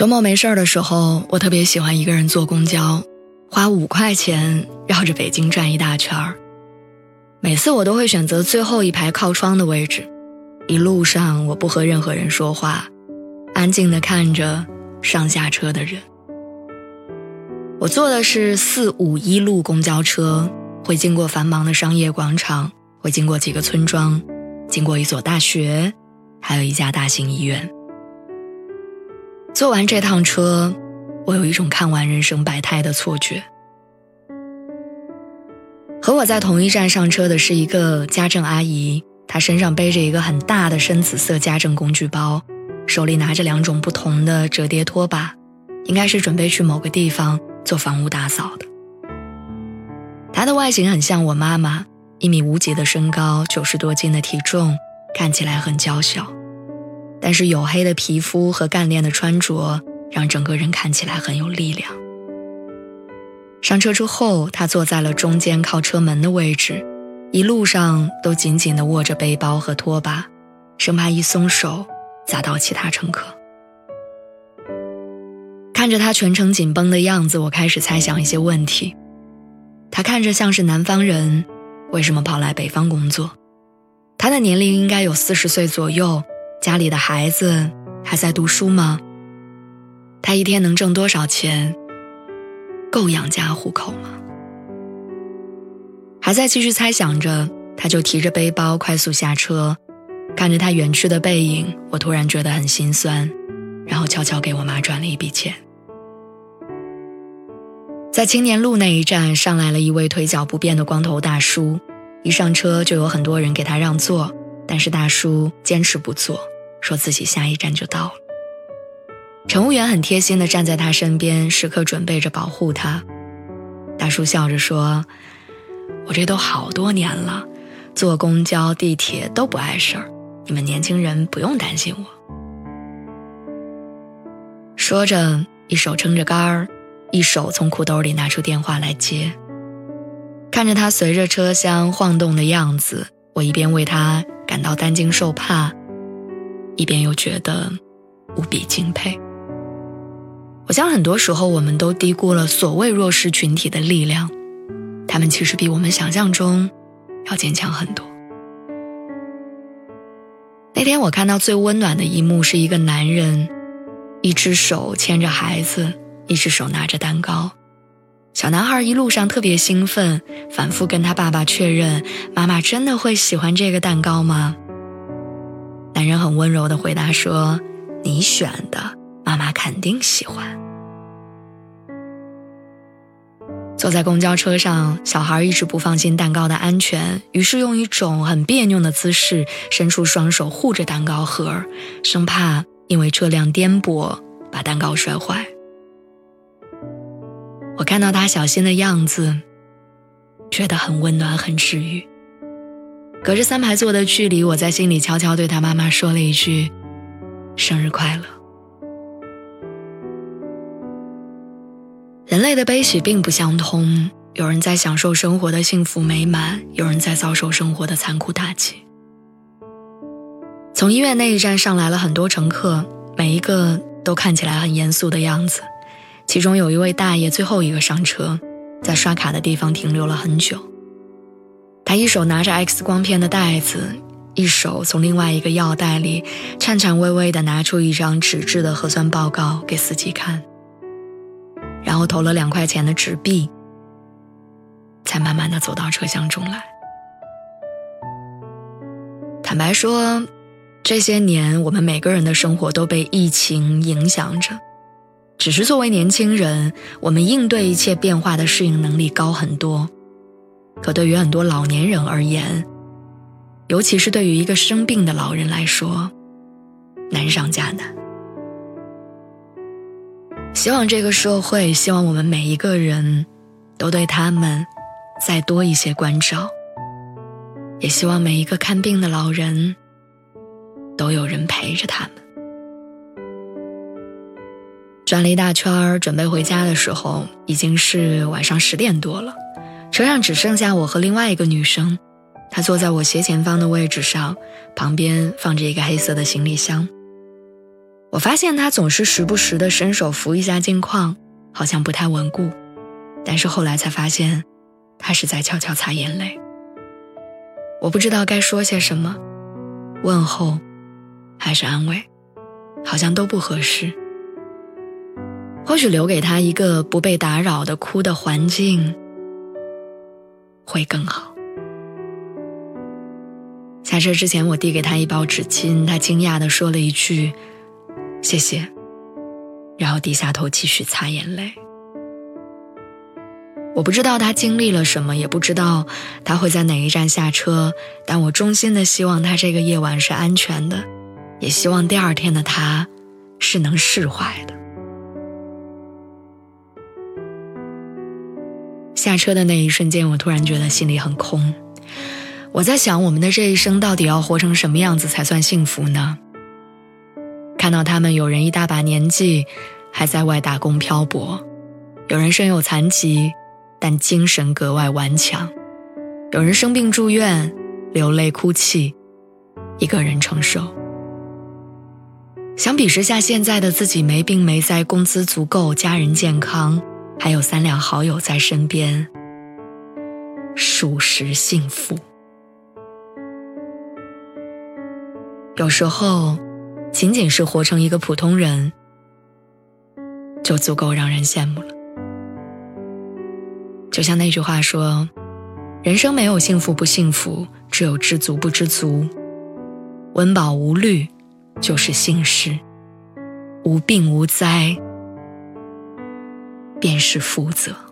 周末没事儿的时候，我特别喜欢一个人坐公交，花五块钱绕着北京转一大圈儿。每次我都会选择最后一排靠窗的位置，一路上我不和任何人说话，安静的看着上下车的人。我坐的是四五一路公交车，会经过繁忙的商业广场，会经过几个村庄，经过一所大学，还有一家大型医院。坐完这趟车，我有一种看完人生百态的错觉。和我在同一站上车的是一个家政阿姨，她身上背着一个很大的深紫色家政工具包，手里拿着两种不同的折叠拖把，应该是准备去某个地方做房屋打扫的。她的外形很像我妈妈，一米五几的身高，九十多斤的体重，看起来很娇小。但是黝黑的皮肤和干练的穿着，让整个人看起来很有力量。上车之后，他坐在了中间靠车门的位置，一路上都紧紧地握着背包和拖把，生怕一松手砸到其他乘客。看着他全程紧绷的样子，我开始猜想一些问题：他看着像是南方人，为什么跑来北方工作？他的年龄应该有四十岁左右。家里的孩子还在读书吗？他一天能挣多少钱？够养家糊口吗？还在继续猜想着，他就提着背包快速下车，看着他远去的背影，我突然觉得很心酸，然后悄悄给我妈转了一笔钱。在青年路那一站，上来了一位腿脚不便的光头大叔，一上车就有很多人给他让座。但是大叔坚持不坐，说自己下一站就到了。乘务员很贴心地站在他身边，时刻准备着保护他。大叔笑着说：“我这都好多年了，坐公交、地铁都不碍事儿，你们年轻人不用担心我。”说着，一手撑着杆儿，一手从裤兜里拿出电话来接。看着他随着车厢晃动的样子，我一边为他。感到担惊受怕，一边又觉得无比敬佩。我想很多时候我们都低估了所谓弱势群体的力量，他们其实比我们想象中要坚强很多。那天我看到最温暖的一幕是一个男人，一只手牵着孩子，一只手拿着蛋糕。小男孩一路上特别兴奋，反复跟他爸爸确认：“妈妈真的会喜欢这个蛋糕吗？”男人很温柔地回答说：“你选的，妈妈肯定喜欢。”坐在公交车上，小孩一直不放心蛋糕的安全，于是用一种很别扭的姿势伸出双手护着蛋糕盒，生怕因为车辆颠簸把蛋糕摔坏。我看到他小心的样子，觉得很温暖，很治愈。隔着三排座的距离，我在心里悄悄对他妈妈说了一句：“生日快乐。”人类的悲喜并不相通，有人在享受生活的幸福美满，有人在遭受生活的残酷打击。从医院那一站上来了很多乘客，每一个都看起来很严肃的样子。其中有一位大爷最后一个上车，在刷卡的地方停留了很久。他一手拿着 X 光片的袋子，一手从另外一个药袋里颤颤巍巍地拿出一张纸质的核酸报告给司机看，然后投了两块钱的纸币，才慢慢地走到车厢中来。坦白说，这些年我们每个人的生活都被疫情影响着。只是作为年轻人，我们应对一切变化的适应能力高很多。可对于很多老年人而言，尤其是对于一个生病的老人来说，难上加难。希望这个社会，希望我们每一个人，都对他们再多一些关照。也希望每一个看病的老人，都有人陪着他们。转了一大圈儿准备回家的时候，已经是晚上十点多了。车上只剩下我和另外一个女生，她坐在我斜前方的位置上，旁边放着一个黑色的行李箱。我发现她总是时不时的伸手扶一下镜框，好像不太稳固。但是后来才发现，她是在悄悄擦眼泪。我不知道该说些什么，问候还是安慰，好像都不合适。或许留给他一个不被打扰的哭的环境。会更好。下车之前，我递给他一包纸巾，他惊讶地说了一句：“谢谢。”然后低下头继续擦眼泪。我不知道他经历了什么，也不知道他会在哪一站下车，但我衷心的希望他这个夜晚是安全的，也希望第二天的他是能释怀的。下车的那一瞬间，我突然觉得心里很空。我在想，我们的这一生到底要活成什么样子才算幸福呢？看到他们，有人一大把年纪还在外打工漂泊，有人身有残疾，但精神格外顽强；有人生病住院，流泪哭泣，一个人承受。相比之下，现在的自己没病没灾，工资足够，家人健康。还有三两好友在身边，属实幸福。有时候，仅仅是活成一个普通人，就足够让人羡慕了。就像那句话说：“人生没有幸福不幸福，只有知足不知足。温饱无虑就是幸事，无病无灾。”便是福泽。